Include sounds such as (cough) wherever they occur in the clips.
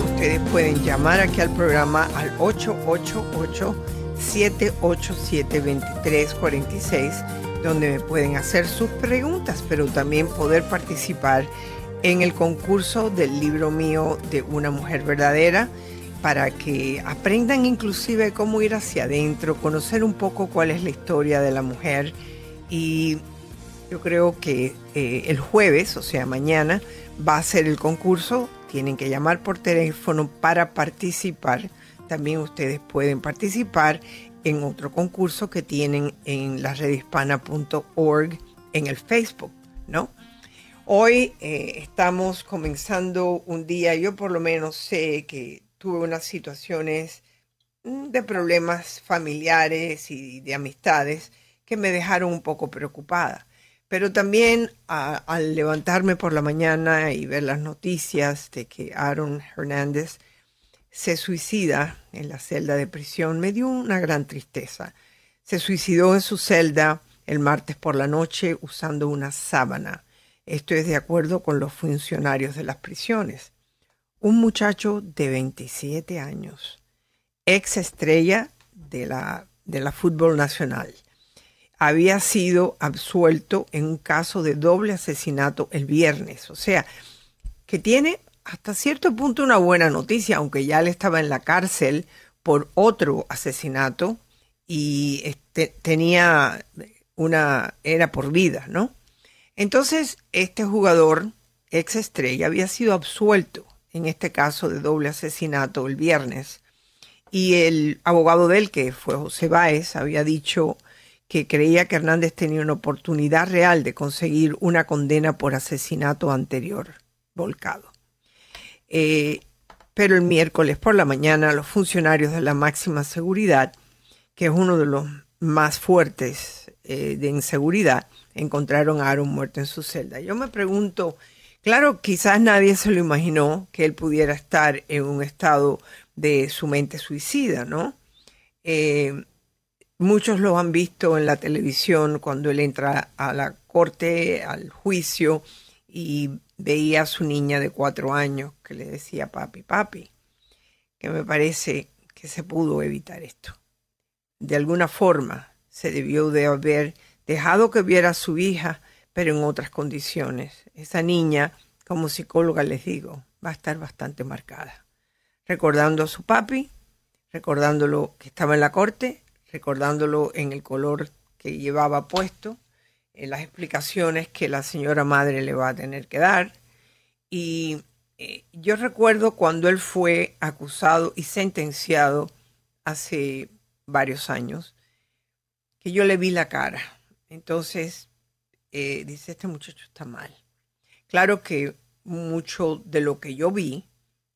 Ustedes pueden llamar aquí al programa al 888-787-2346, donde me pueden hacer sus preguntas, pero también poder participar en el concurso del libro mío de Una Mujer Verdadera, para que aprendan inclusive cómo ir hacia adentro, conocer un poco cuál es la historia de la mujer. Y yo creo que eh, el jueves, o sea, mañana, va a ser el concurso tienen que llamar por teléfono para participar. También ustedes pueden participar en otro concurso que tienen en la redhispana.org en el Facebook, ¿no? Hoy eh, estamos comenzando un día, yo por lo menos sé que tuve unas situaciones mm, de problemas familiares y de amistades que me dejaron un poco preocupada. Pero también al levantarme por la mañana y ver las noticias de que Aaron Hernández se suicida en la celda de prisión, me dio una gran tristeza. Se suicidó en su celda el martes por la noche usando una sábana. Esto es de acuerdo con los funcionarios de las prisiones. Un muchacho de 27 años, ex estrella de la, de la fútbol nacional había sido absuelto en un caso de doble asesinato el viernes. O sea, que tiene hasta cierto punto una buena noticia, aunque ya él estaba en la cárcel por otro asesinato y este, tenía una, era por vida, ¿no? Entonces, este jugador, ex estrella, había sido absuelto en este caso de doble asesinato el viernes. Y el abogado de él, que fue José Báez, había dicho que creía que Hernández tenía una oportunidad real de conseguir una condena por asesinato anterior volcado. Eh, pero el miércoles por la mañana los funcionarios de la máxima seguridad, que es uno de los más fuertes eh, de inseguridad, encontraron a Aaron muerto en su celda. Yo me pregunto, claro, quizás nadie se lo imaginó que él pudiera estar en un estado de su mente suicida, ¿no? Eh, Muchos lo han visto en la televisión cuando él entra a la corte, al juicio, y veía a su niña de cuatro años que le decía papi, papi, que me parece que se pudo evitar esto. De alguna forma se debió de haber dejado que viera a su hija, pero en otras condiciones. Esa niña, como psicóloga les digo, va a estar bastante marcada. Recordando a su papi, recordándolo que estaba en la corte, recordándolo en el color que llevaba puesto, en las explicaciones que la señora madre le va a tener que dar. Y eh, yo recuerdo cuando él fue acusado y sentenciado hace varios años, que yo le vi la cara. Entonces, eh, dice, este muchacho está mal. Claro que mucho de lo que yo vi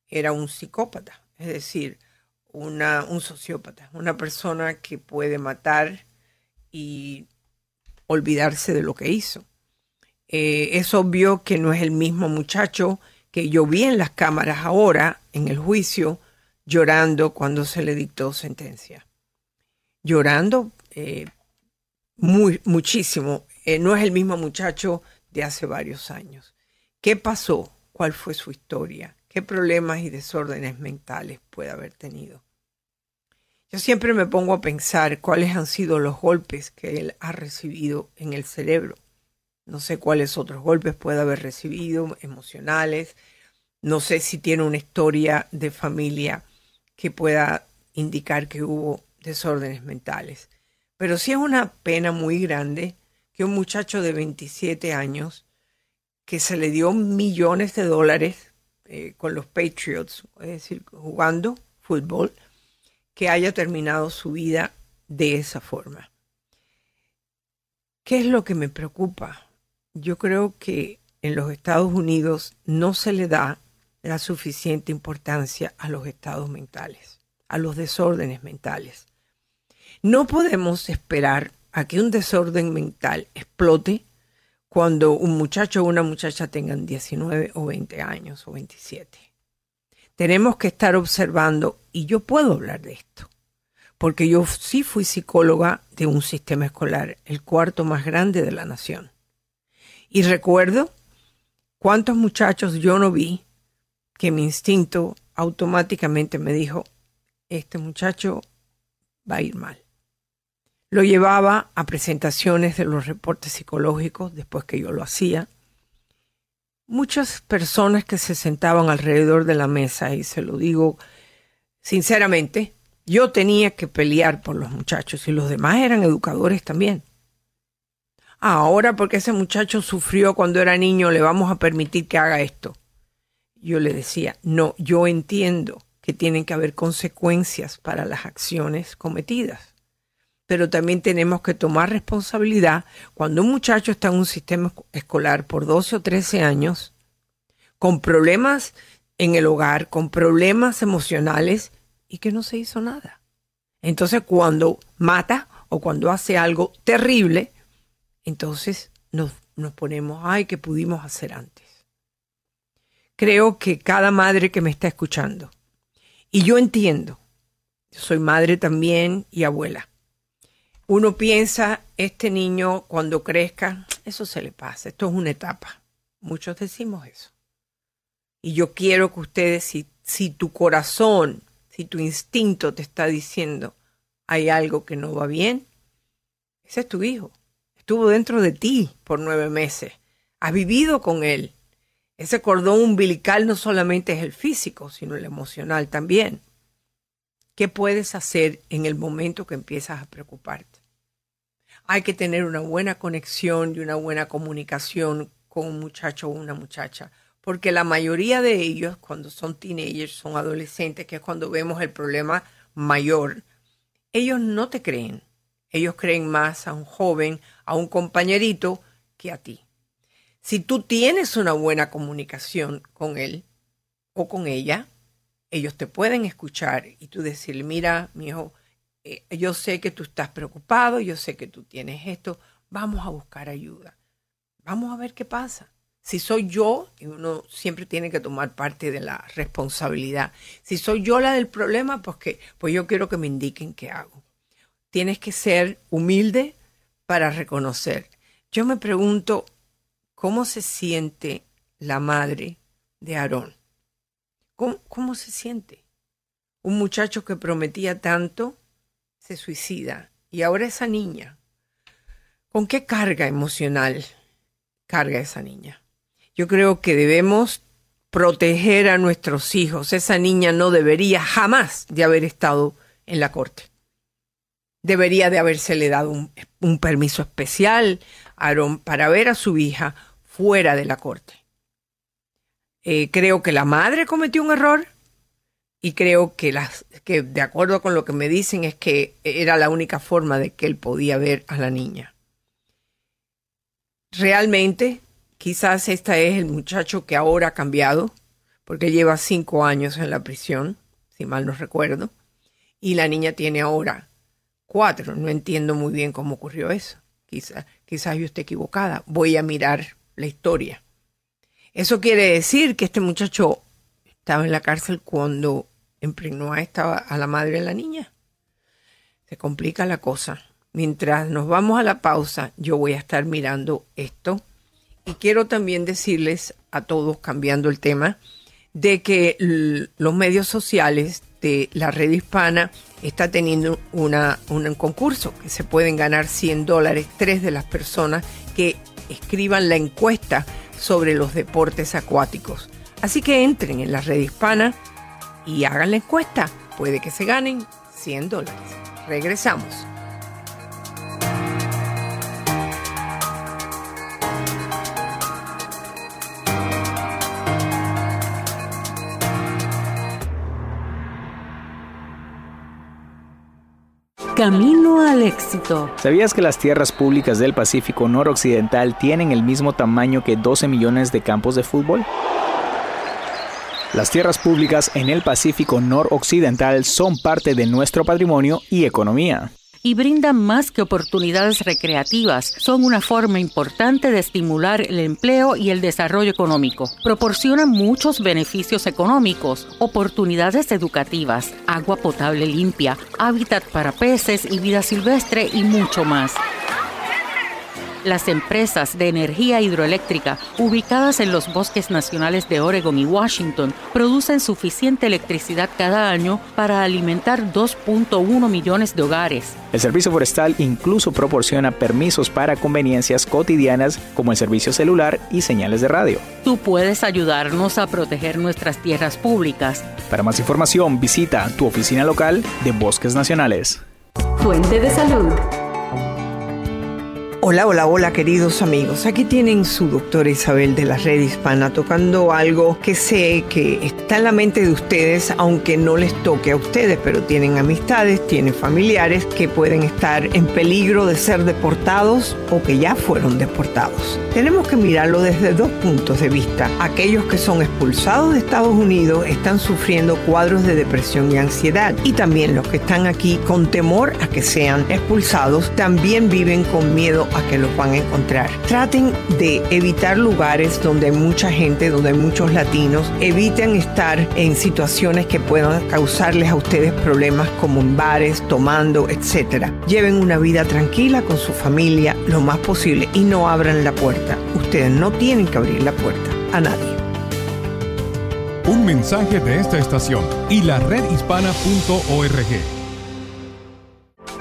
era un psicópata, es decir, un sociópata, una persona que puede matar y olvidarse de lo que hizo. Eh, es obvio que no es el mismo muchacho que yo vi en las cámaras ahora, en el juicio, llorando cuando se le dictó sentencia. Llorando eh, muy, muchísimo. Eh, no es el mismo muchacho de hace varios años. ¿Qué pasó? ¿Cuál fue su historia? ¿Qué problemas y desórdenes mentales puede haber tenido? Yo siempre me pongo a pensar cuáles han sido los golpes que él ha recibido en el cerebro. No sé cuáles otros golpes puede haber recibido, emocionales. No sé si tiene una historia de familia que pueda indicar que hubo desórdenes mentales. Pero sí es una pena muy grande que un muchacho de 27 años, que se le dio millones de dólares eh, con los Patriots, es decir, jugando fútbol, que haya terminado su vida de esa forma. ¿Qué es lo que me preocupa? Yo creo que en los Estados Unidos no se le da la suficiente importancia a los estados mentales, a los desórdenes mentales. No podemos esperar a que un desorden mental explote cuando un muchacho o una muchacha tengan 19 o 20 años o 27. Tenemos que estar observando, y yo puedo hablar de esto, porque yo sí fui psicóloga de un sistema escolar, el cuarto más grande de la nación. Y recuerdo cuántos muchachos yo no vi que mi instinto automáticamente me dijo, este muchacho va a ir mal. Lo llevaba a presentaciones de los reportes psicológicos después que yo lo hacía. Muchas personas que se sentaban alrededor de la mesa, y se lo digo sinceramente, yo tenía que pelear por los muchachos y los demás eran educadores también. Ahora porque ese muchacho sufrió cuando era niño, le vamos a permitir que haga esto. Yo le decía, no, yo entiendo que tienen que haber consecuencias para las acciones cometidas. Pero también tenemos que tomar responsabilidad cuando un muchacho está en un sistema escolar por 12 o 13 años, con problemas en el hogar, con problemas emocionales, y que no se hizo nada. Entonces cuando mata o cuando hace algo terrible, entonces nos, nos ponemos, ay, que pudimos hacer antes. Creo que cada madre que me está escuchando, y yo entiendo, soy madre también y abuela, uno piensa, este niño cuando crezca, eso se le pasa, esto es una etapa. Muchos decimos eso. Y yo quiero que ustedes, si, si tu corazón si tu instinto te está diciendo hay algo que no va bien, ese es tu hijo. Estuvo dentro de ti por nueve meses. Has vivido con él. Ese cordón umbilical no solamente es el físico, sino el emocional también. ¿Qué puedes hacer en el momento que empiezas a preocuparte? Hay que tener una buena conexión y una buena comunicación con un muchacho o una muchacha porque la mayoría de ellos, cuando son teenagers, son adolescentes, que es cuando vemos el problema mayor, ellos no te creen. Ellos creen más a un joven, a un compañerito, que a ti. Si tú tienes una buena comunicación con él o con ella, ellos te pueden escuchar y tú decirle, mira, mi hijo, eh, yo sé que tú estás preocupado, yo sé que tú tienes esto, vamos a buscar ayuda. Vamos a ver qué pasa. Si soy yo, y uno siempre tiene que tomar parte de la responsabilidad. Si soy yo la del problema, pues pues yo quiero que me indiquen qué hago. Tienes que ser humilde para reconocer. Yo me pregunto, ¿cómo se siente la madre de Aarón? ¿Cómo, ¿Cómo se siente? Un muchacho que prometía tanto se suicida y ahora esa niña. ¿Con qué carga emocional carga esa niña? Yo creo que debemos proteger a nuestros hijos. Esa niña no debería jamás de haber estado en la corte. Debería de habérsele dado un, permiso especial para ver a su hija fuera de la corte. Eh, creo que la madre cometió un error y creo que, las, que de acuerdo con lo que me dicen es que era la única forma de que él podía ver a la niña. Realmente Quizás este es el muchacho que ahora ha cambiado, porque lleva cinco años en la prisión, si mal no recuerdo, y la niña tiene ahora cuatro. No entiendo muy bien cómo ocurrió eso. Quizás, quizás yo esté equivocada. Voy a mirar la historia. Eso quiere decir que este muchacho estaba en la cárcel cuando impregnó a, esta, a la madre de la niña. Se complica la cosa. Mientras nos vamos a la pausa, yo voy a estar mirando esto y quiero también decirles a todos, cambiando el tema, de que los medios sociales de la red hispana está teniendo una, un concurso que se pueden ganar 100 dólares tres de las personas que escriban la encuesta sobre los deportes acuáticos. Así que entren en la red hispana y hagan la encuesta. Puede que se ganen 100 dólares. Regresamos. Camino al éxito. ¿Sabías que las tierras públicas del Pacífico noroccidental tienen el mismo tamaño que 12 millones de campos de fútbol? Las tierras públicas en el Pacífico noroccidental son parte de nuestro patrimonio y economía y brindan más que oportunidades recreativas. Son una forma importante de estimular el empleo y el desarrollo económico. Proporcionan muchos beneficios económicos, oportunidades educativas, agua potable limpia, hábitat para peces y vida silvestre y mucho más. Las empresas de energía hidroeléctrica ubicadas en los bosques nacionales de Oregon y Washington producen suficiente electricidad cada año para alimentar 2.1 millones de hogares. El Servicio Forestal incluso proporciona permisos para conveniencias cotidianas como el servicio celular y señales de radio. Tú puedes ayudarnos a proteger nuestras tierras públicas. Para más información, visita tu oficina local de Bosques Nacionales. Fuente de salud. Hola, hola, hola queridos amigos. Aquí tienen su doctora Isabel de la Red Hispana tocando algo que sé que está en la mente de ustedes, aunque no les toque a ustedes, pero tienen amistades, tienen familiares que pueden estar en peligro de ser deportados o que ya fueron deportados. Tenemos que mirarlo desde dos puntos de vista. Aquellos que son expulsados de Estados Unidos están sufriendo cuadros de depresión y ansiedad y también los que están aquí con temor a que sean expulsados también viven con miedo a que los van a encontrar. Traten de evitar lugares donde hay mucha gente, donde hay muchos latinos. Eviten estar en situaciones que puedan causarles a ustedes problemas como en bares, tomando, etc. Lleven una vida tranquila con su familia lo más posible y no abran la puerta. Ustedes no tienen que abrir la puerta a nadie. Un mensaje de esta estación y la redhispana.org.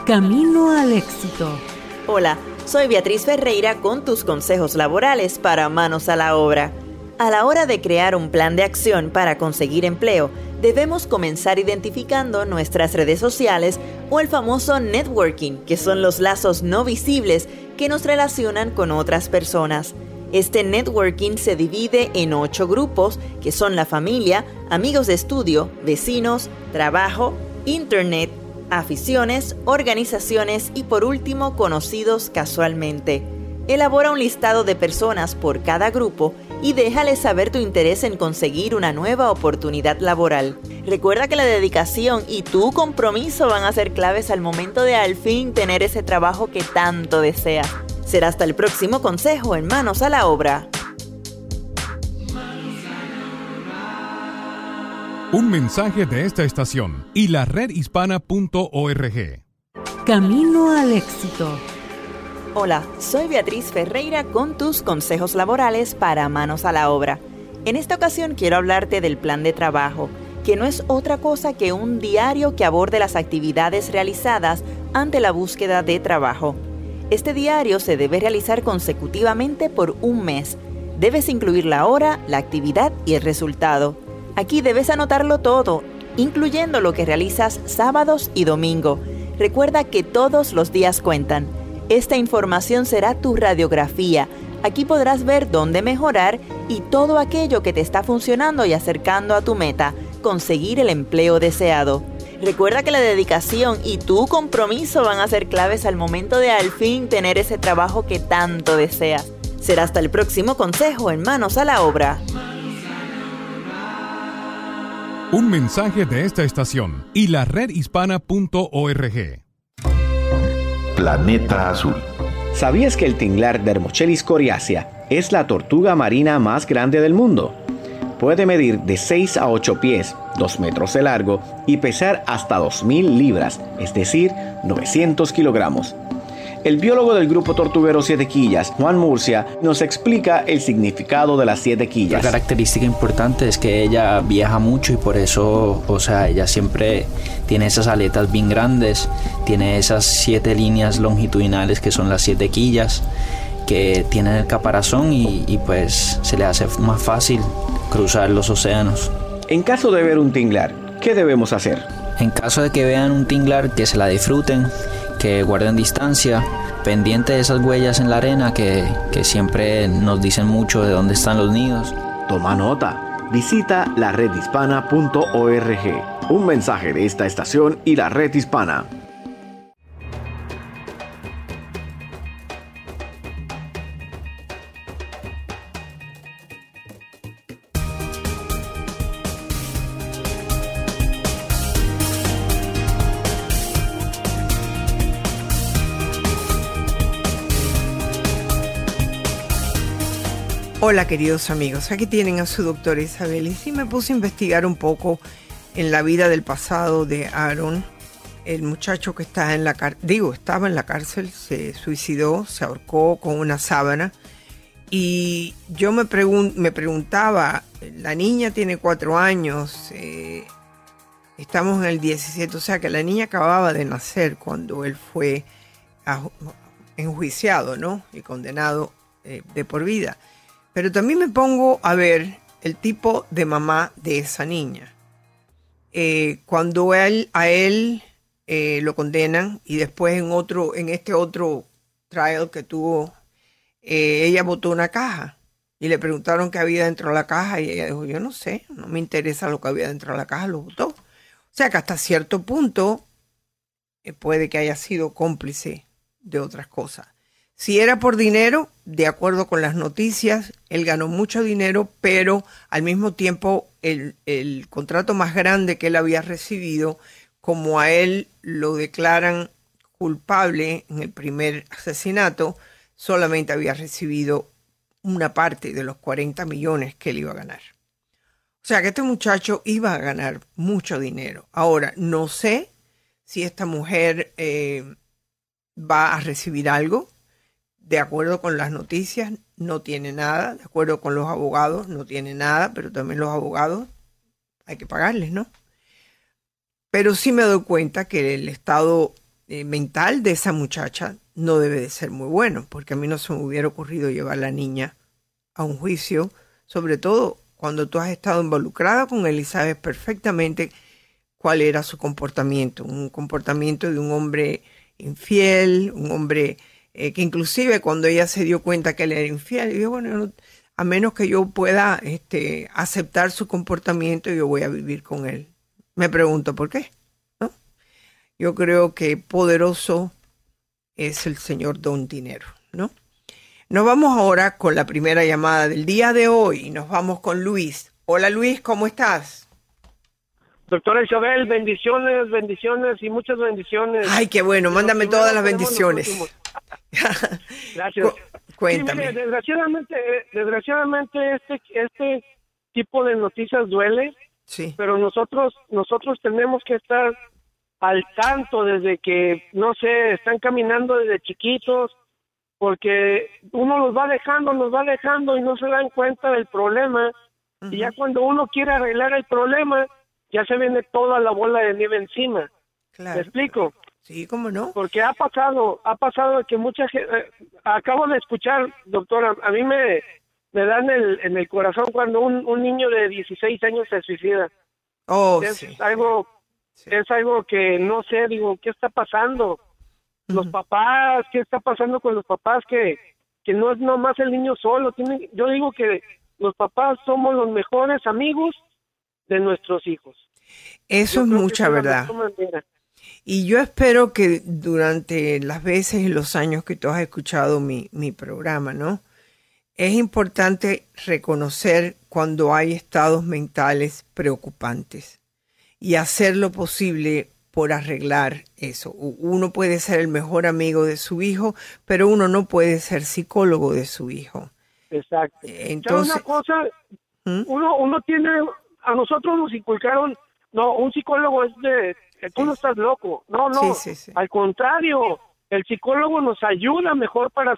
Camino al éxito. Hola. Soy Beatriz Ferreira con tus consejos laborales para manos a la obra. A la hora de crear un plan de acción para conseguir empleo, debemos comenzar identificando nuestras redes sociales o el famoso networking, que son los lazos no visibles que nos relacionan con otras personas. Este networking se divide en ocho grupos, que son la familia, amigos de estudio, vecinos, trabajo, internet, aficiones, organizaciones y por último conocidos casualmente. Elabora un listado de personas por cada grupo y déjale saber tu interés en conseguir una nueva oportunidad laboral. Recuerda que la dedicación y tu compromiso van a ser claves al momento de al fin tener ese trabajo que tanto deseas. Será hasta el próximo consejo en Manos a la Obra. Un mensaje de esta estación y la redhispana.org. Camino al éxito. Hola, soy Beatriz Ferreira con tus consejos laborales para manos a la obra. En esta ocasión quiero hablarte del plan de trabajo, que no es otra cosa que un diario que aborde las actividades realizadas ante la búsqueda de trabajo. Este diario se debe realizar consecutivamente por un mes. Debes incluir la hora, la actividad y el resultado. Aquí debes anotarlo todo, incluyendo lo que realizas sábados y domingo. Recuerda que todos los días cuentan. Esta información será tu radiografía. Aquí podrás ver dónde mejorar y todo aquello que te está funcionando y acercando a tu meta, conseguir el empleo deseado. Recuerda que la dedicación y tu compromiso van a ser claves al momento de al fin tener ese trabajo que tanto deseas. Será hasta el próximo consejo en Manos a la Obra. Un mensaje de esta estación y la redhispana.org. Planeta Azul. ¿Sabías que el tinglar Dermochelis coriacea es la tortuga marina más grande del mundo? Puede medir de 6 a 8 pies, 2 metros de largo y pesar hasta 2.000 libras, es decir, 900 kilogramos. El biólogo del grupo tortuguero Siete Quillas, Juan Murcia, nos explica el significado de las siete quillas. La característica importante es que ella viaja mucho y por eso, o sea, ella siempre tiene esas aletas bien grandes, tiene esas siete líneas longitudinales que son las siete quillas que tienen el caparazón y, y pues se le hace más fácil cruzar los océanos. En caso de ver un tinglar, ¿qué debemos hacer? En caso de que vean un tinglar, que se la disfruten que guarden distancia, pendiente de esas huellas en la arena que, que siempre nos dicen mucho de dónde están los nidos. Toma nota. Visita la redhispana.org. Un mensaje de esta estación y la red hispana. Hola queridos amigos, aquí tienen a su doctora Isabel y sí me puse a investigar un poco en la vida del pasado de Aaron, el muchacho que está en la digo, estaba en la cárcel, se suicidó, se ahorcó con una sábana y yo me, me preguntaba, la niña tiene cuatro años, eh, estamos en el 17, o sea que la niña acababa de nacer cuando él fue enjuiciado, ¿no? Y condenado eh, de por vida. Pero también me pongo a ver el tipo de mamá de esa niña. Eh, cuando él, a él eh, lo condenan y después en otro, en este otro trial que tuvo, eh, ella botó una caja y le preguntaron qué había dentro de la caja y ella dijo, yo no sé, no me interesa lo que había dentro de la caja, lo botó. O sea que hasta cierto punto puede que haya sido cómplice de otras cosas. Si era por dinero, de acuerdo con las noticias, él ganó mucho dinero, pero al mismo tiempo el, contrato más grande que él había recibido, como a él lo declaran culpable en el primer asesinato, solamente había recibido una parte de los 40 millones que él iba a ganar. O sea que este muchacho iba a ganar mucho dinero. Ahora, no sé si esta mujer eh, va a recibir algo de acuerdo con las noticias, no tiene nada, de acuerdo con los abogados, no tiene nada, pero también los abogados hay que pagarles, ¿no? Pero sí me doy cuenta que el estado eh, mental de esa muchacha no debe de ser muy bueno, porque a mí no se me hubiera ocurrido llevar a la niña a un juicio, sobre todo cuando tú has estado involucrada con él y sabes perfectamente cuál era su comportamiento, un comportamiento de un hombre infiel, un hombre eh, que inclusive cuando ella se dio cuenta que él era infiel, dijo, bueno, a menos que yo pueda este, aceptar su comportamiento, yo voy a vivir con él. Me pregunto por qué. ¿no? Yo creo que poderoso es el señor Don Dinero, ¿no? Nos vamos ahora con la primera llamada del día de hoy. Nos vamos con Luis. Hola Luis, ¿cómo estás? Doctora Isabel, bendiciones, bendiciones y muchas bendiciones. Ay, qué bueno, mándame todas las bendiciones. (laughs) Gracias. cuéntame. desgraciadamente, desgraciadamente este, este tipo de noticias duele, sí. pero nosotros, nosotros tenemos que estar al tanto desde que, no sé, están caminando desde chiquitos, porque uno los va dejando, los va dejando y no se dan cuenta del problema. Y ya cuando uno quiere arreglar el problema, ya se viene toda la bola de nieve encima. Claro. ¿Me explico? Sí, ¿cómo no? Porque ha pasado, ha pasado que mucha gente, eh, acabo de escuchar, doctora, a mí me, me dan el, en el corazón cuando un, un niño de 16 años se suicida. Oh, es algo, es algo que no sé, digo, ¿qué está pasando? Los papás, ¿qué está pasando con los papás que, que no es nomás el niño solo? Tiene, yo digo que los papás somos los mejores amigos de nuestros hijos. Eso es mucha verdad. Y yo espero que durante las veces y los años que tú has escuchado mi, mi programa, ¿no? Es importante reconocer cuando hay estados mentales preocupantes y hacer lo posible por arreglar eso. Uno puede ser el mejor amigo de su hijo, pero uno no puede ser psicólogo de su hijo. Exacto. Entonces, una cosa, ¿Mm? uno, uno tiene, a nosotros nos inculcaron, no, un psicólogo es de tú no estás loco. No, no. Al contrario, el psicólogo nos ayuda mejor para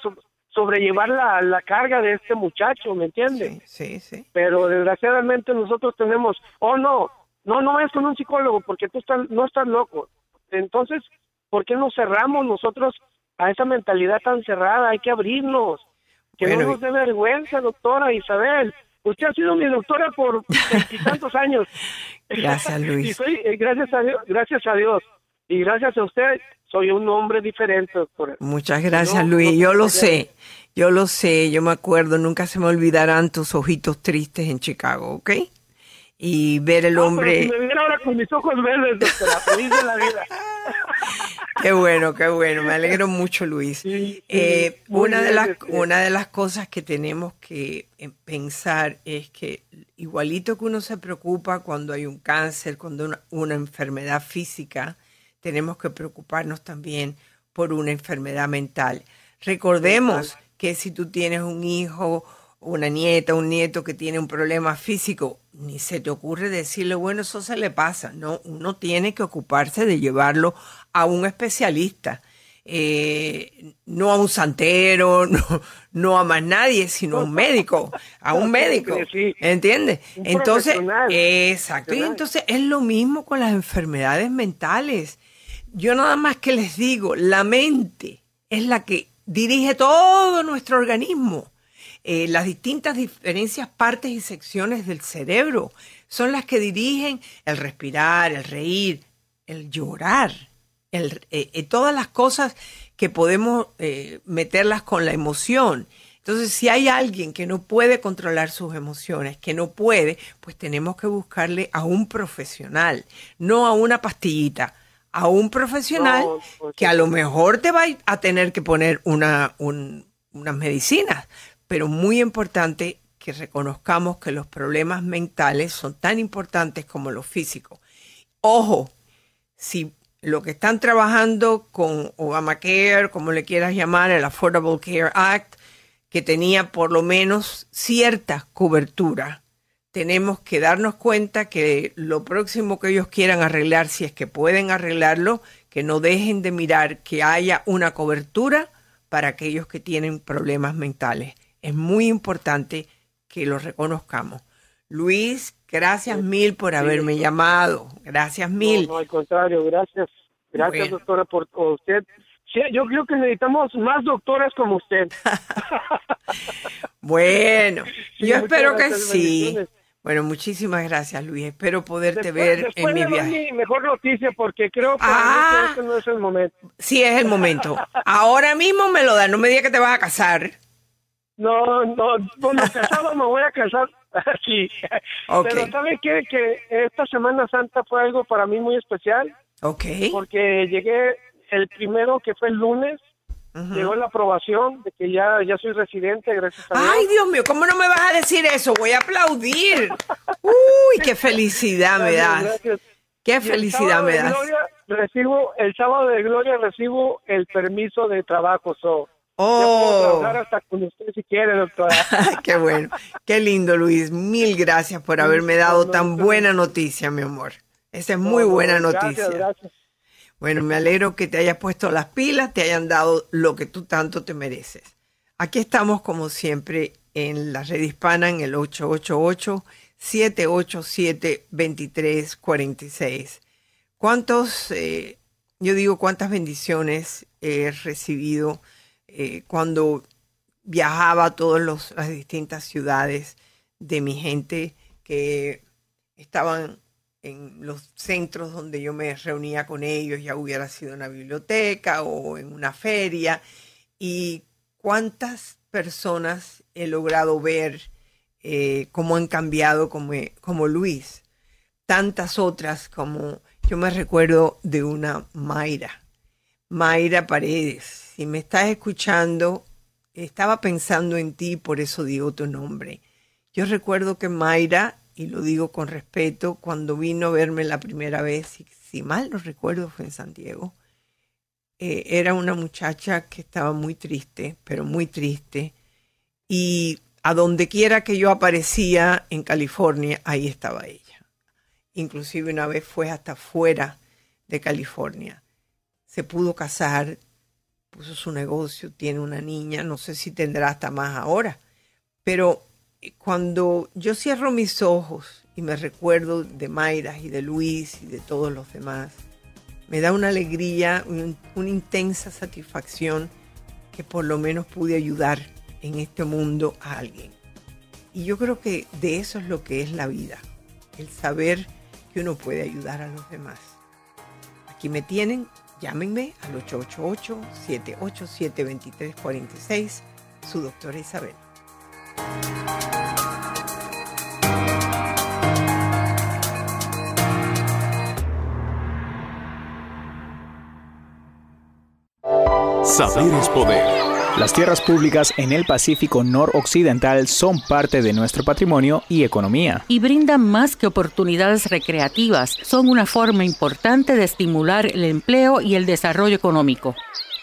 sobrellevar la, la, carga de este muchacho, ¿me entiendes? Sí, sí, Pero desgraciadamente nosotros tenemos, oh no, no, no es con un psicólogo porque tú estás, no estás loco. Entonces, ¿por qué nos cerramos nosotros a esa mentalidad tan cerrada? Hay que abrirnos. Que no nos dé vergüenza, doctora Isabel. Usted ha sido mi doctora por tantos (laughs) años. Gracias, Luis. y eh, gracias a Dios, gracias a Dios y gracias a usted soy un hombre diferente, doctora. Muchas gracias, Luis. yo lo sé, yo lo sé, yo me acuerdo, nunca se me olvidarán tus ojitos tristes en Chicago, ¿ok? y ver el hombre. si me viera ahora con mis ojos verdes, doctora, feliz de la vida. (laughs) qué bueno, qué bueno, me alegro mucho, Luis. Eh, una, de las, una de las cosas que tenemos que eh, pensar es que igualito que uno se preocupa cuando hay un cáncer, cuando una, una enfermedad física, tenemos que preocuparnos también por una enfermedad mental. Recordemos que si tú tienes un hijo una nieta, un nieto que tiene un problema físico, ni se te ocurre decirle, bueno, eso se le pasa. No, uno tiene que ocuparse de llevarlo a un especialista. Eh, no a un santero, (laughs) no, no a más nadie, sino a un médico, a un (laughs) médico, ¿entiendes? Entonces, exacto, y entonces es lo mismo con las enfermedades mentales. Yo nada más que les digo, la mente es la que dirige todo nuestro organismo. Eh, las distintas diferencias, partes y secciones del cerebro son las que dirigen el respirar, el reír, el llorar, el, eh, eh, todas las cosas que podemos meterlas con la emoción. Entonces, si hay alguien que no puede controlar sus emociones, que no puede, pues tenemos que buscarle a un profesional, no a una pastillita, a un profesional que a lo mejor te va a tener que poner una, unas medicinas, pero muy importante que reconozcamos que los problemas mentales son tan importantes como los físicos. Ojo, si lo que están trabajando con Obamacare, como le quieras llamar, el Affordable Care Act, que tenía por lo menos cierta cobertura, tenemos que darnos cuenta que lo próximo que ellos quieran arreglar, si es que pueden arreglarlo, que no dejen de mirar que haya una cobertura para aquellos que tienen problemas mentales es muy importante que lo reconozcamos. Luis, gracias mil por haberme llamado. Gracias mil. No, al contrario, gracias. Gracias, doctora, por usted. yo creo que necesitamos más doctoras como usted. (laughs) bueno, yo espero que sí. Bueno, muchísimas gracias, Luis. Espero poderte ver en mi viaje. Mi mejor noticia porque creo que ah, este no es el momento. Sí, es el momento. Ahora mismo me lo da. No me digas que te vas a casar. No, no, bueno, casado me voy a casar, (laughs) sí. Pero ¿sabe qué? Que esta Semana Santa fue algo para mí muy especial. Ok. Porque llegué el primero, que fue el lunes, llegó la aprobación de que ya, ya soy residente, gracias a Dios. Ay, Dios mío, ¿cómo no me vas a decir eso? Voy a aplaudir. (laughs) Uy, qué felicidad me das. Qué felicidad me das. recibo, el sábado de Gloria recibo el permiso de trabajo. So, Oh. hasta con usted si quiere, doctora. (laughs) Qué bueno. Qué lindo, Luis. Mil gracias por haberme dado tan buena noticia, mi amor. Esa es muy buena noticia. Gracias. Bueno, me alegro que te hayas puesto las pilas, te hayan dado lo que tú tanto te mereces. Aquí estamos, como siempre, en la red hispana en el 888-787-2346. ¿Cuántos, eh, yo digo, cuántas bendiciones he recibido? Eh, cuando viajaba a todas las distintas ciudades de mi gente que estaban en los centros donde yo me reunía con ellos, ya hubiera sido en una biblioteca o en una feria, y cuántas personas he logrado ver eh, cómo han cambiado como, como Luis, tantas otras como yo me recuerdo de una Mayra, Mayra Paredes, si me estás escuchando, estaba pensando en ti, por eso digo tu nombre. Yo recuerdo que Mayra, y lo digo con respeto, cuando vino a verme la primera vez, si, mal no recuerdo fue en San Diego, eh, era una muchacha que estaba muy triste, pero muy triste, y a donde quiera que yo aparecía en California, ahí estaba ella. Inclusive una vez fue hasta fuera de California. Se pudo casar, puso su negocio, tiene una niña, no sé si tendrá hasta más ahora, pero cuando yo cierro mis ojos y me recuerdo de Mayra y de Luis y de todos los demás, me da una alegría, una intensa satisfacción que por lo menos pude ayudar en este mundo a alguien. Y yo creo que de eso es lo que es la vida, el saber que uno puede ayudar a los demás. Aquí me tienen Llámenme al 888-787-2346, su doctora Isabel. Saber es poder. Las tierras públicas en el Pacífico noroccidental son parte de nuestro patrimonio y economía. Y brindan más que oportunidades recreativas, son una forma importante de estimular el empleo y el desarrollo económico.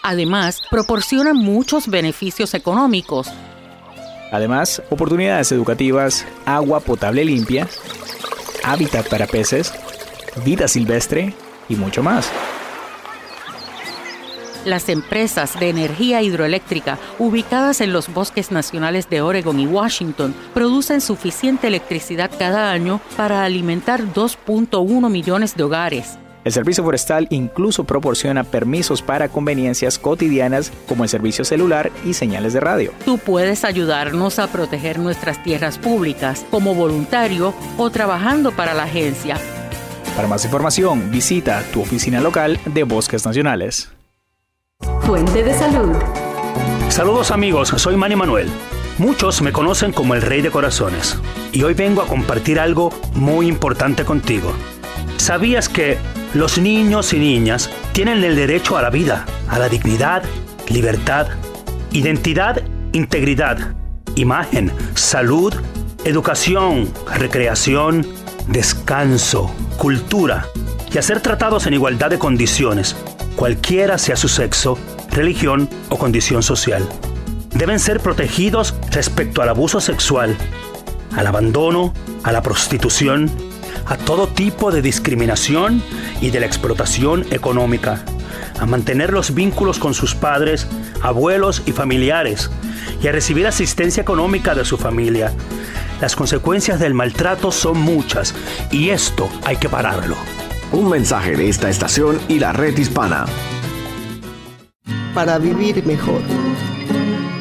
Además, proporcionan muchos beneficios económicos Además, oportunidades educativas, agua potable limpia, hábitat para peces, vida silvestre y mucho más. Las empresas de energía hidroeléctrica ubicadas en los bosques nacionales de Oregon y Washington producen suficiente electricidad cada año para alimentar 2.1 millones de hogares. El Servicio Forestal incluso proporciona permisos para conveniencias cotidianas como el servicio celular y señales de radio. Tú puedes ayudarnos a proteger nuestras tierras públicas como voluntario o trabajando para la agencia. Para más información, visita tu oficina local de Bosques Nacionales. Fuente de salud. Saludos amigos, soy Manny Manuel. Muchos me conocen como el Rey de Corazones y hoy vengo a compartir algo muy importante contigo. ¿Sabías que los niños y niñas tienen el derecho a la vida, a la dignidad, libertad, identidad, integridad, imagen, salud, educación, recreación, descanso, cultura y a ser tratados en igualdad de condiciones, cualquiera sea su sexo, religión o condición social. Deben ser protegidos respecto al abuso sexual, al abandono, a la prostitución, a todo tipo de discriminación y de la explotación económica, a mantener los vínculos con sus padres, abuelos y familiares, y a recibir asistencia económica de su familia. Las consecuencias del maltrato son muchas y esto hay que pararlo. Un mensaje de esta estación y la red hispana. Para vivir mejor.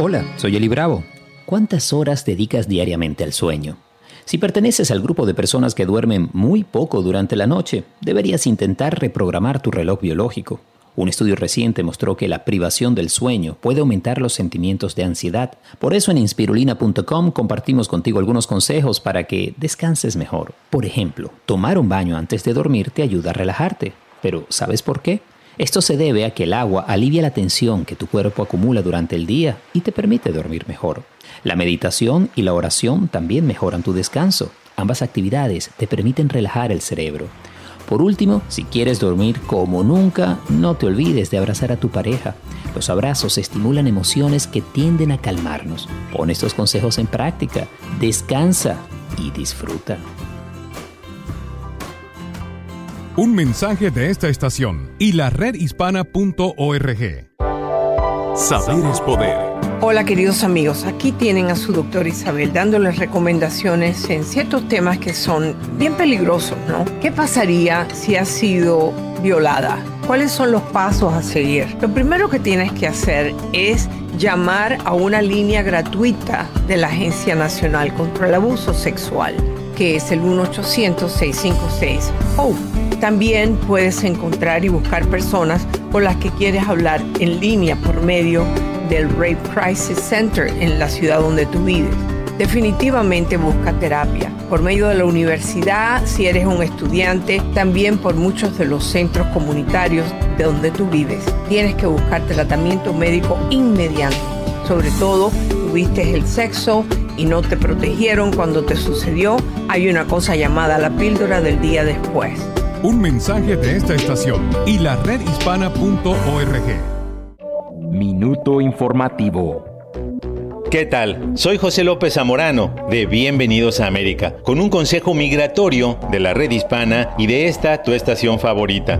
Hola, soy Eli Bravo. ¿Cuántas horas dedicas diariamente al sueño? Si perteneces al grupo de personas que duermen muy poco durante la noche, deberías intentar reprogramar tu reloj biológico. Un estudio reciente mostró que la privación del sueño puede aumentar los sentimientos de ansiedad. Por eso en inspirulina.com compartimos contigo algunos consejos para que descanses mejor. Por ejemplo, tomar un baño antes de dormir te ayuda a relajarte. Pero ¿sabes por qué? Esto se debe a que el agua alivia la tensión que tu cuerpo acumula durante el día y te permite dormir mejor. La meditación y la oración también mejoran tu descanso. Ambas actividades te permiten relajar el cerebro. Por último, si quieres dormir como nunca, no te olvides de abrazar a tu pareja. Los abrazos estimulan emociones que tienden a calmarnos. Pon estos consejos en práctica, descansa y disfruta. Un mensaje de esta estación y la redhispana.org. Saber es poder. Hola queridos amigos, aquí tienen a su doctor Isabel dándoles recomendaciones en ciertos temas que son bien peligrosos, ¿no? ¿Qué pasaría si has sido violada? ¿Cuáles son los pasos a seguir? Lo primero que tienes que hacer es llamar a una línea gratuita de la Agencia Nacional contra el Abuso Sexual, que es el 1-800-656-HOPE. También puedes encontrar y buscar personas con las que quieres hablar en línea por medio del Rape Crisis Center en la ciudad donde tú vives. Definitivamente busca terapia por medio de la universidad, si eres un estudiante, también por muchos de los centros comunitarios de donde tú vives. Tienes que buscar tratamiento médico inmediato. Sobre todo, tuviste el sexo y no te protegieron cuando te sucedió, hay una cosa llamada la píldora del día después. Un mensaje de esta estación y la redhispana.org. Minuto Informativo. ¿Qué tal? Soy José López Zamorano de Bienvenidos a América, con un consejo migratorio de la red hispana y de esta tu estación favorita.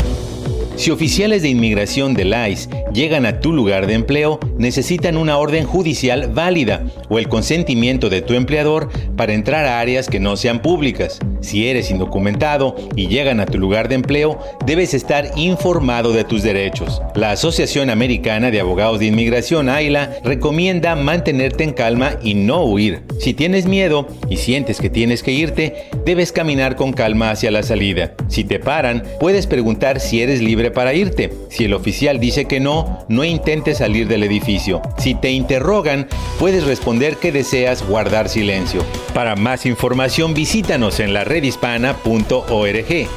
Si oficiales de inmigración del ICE llegan a tu lugar de empleo, necesitan una orden judicial válida o el consentimiento de tu empleador para entrar a áreas que no sean públicas. Si eres indocumentado y llegan a tu lugar de empleo, debes estar informado de tus derechos. La Asociación Americana de Abogados de Inmigración, AILA, recomienda mantenerte en calma y no huir. Si tienes miedo y sientes que tienes que irte, debes caminar con calma hacia la salida. Si te paran, puedes preguntar si eres libre para irte. Si el oficial dice que no, no intentes salir del edificio. Si te interrogan, puedes responder que deseas guardar silencio. Para más información visítanos en la redhispana.org.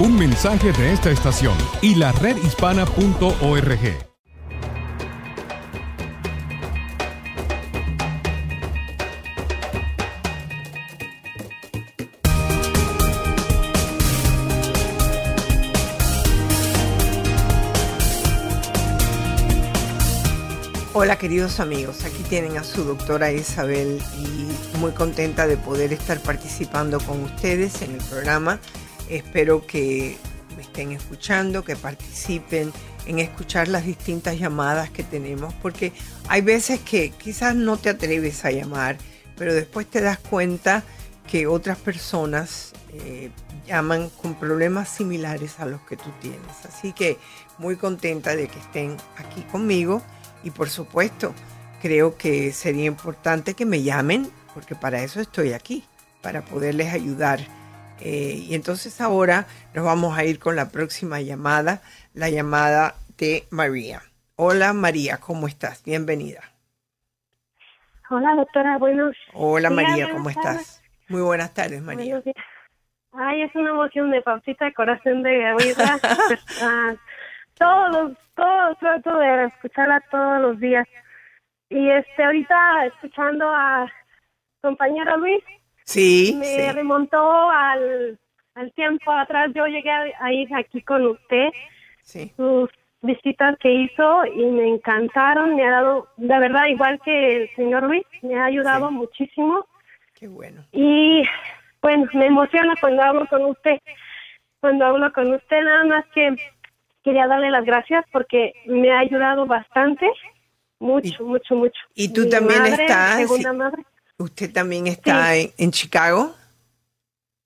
Un mensaje de esta estación y la redhispana.org. Hola queridos amigos, aquí tienen a su doctora Isabel y muy contenta de poder estar participando con ustedes en el programa. Espero que me estén escuchando, que participen en escuchar las distintas llamadas que tenemos, porque hay veces que quizás no te atreves a llamar, pero después te das cuenta que otras personas eh, llaman con problemas similares a los que tú tienes. Así que muy contenta de que estén aquí conmigo y por supuesto creo que sería importante que me llamen porque para eso estoy aquí, para poderles ayudar. Eh, y entonces ahora nos vamos a ir con la próxima llamada, la llamada de María. Hola María, ¿cómo estás? Bienvenida. Hola doctora, buenos Hola María, ¿cómo estás? Muy buenas tardes María. Ay, es una emoción de pausita de corazón de vida. (laughs) Ah, todos, todos, trato de escucharla todos los días. Y este, ahorita escuchando a compañero Luis, sí, me remontó al, al tiempo atrás. Yo llegué a ir aquí con usted, sí. sus visitas que hizo y me encantaron. Me ha dado, la verdad, igual que el señor Luis, me ha ayudado muchísimo. Qué bueno. Y bueno, me emociona cuando hablo con usted. Cuando hablo con usted, nada más que quería darle las gracias porque me ha ayudado bastante, mucho, mucho, mucho. ¿Y tú Mi también madre, estás? segunda madre. ¿Usted también está en, en Chicago?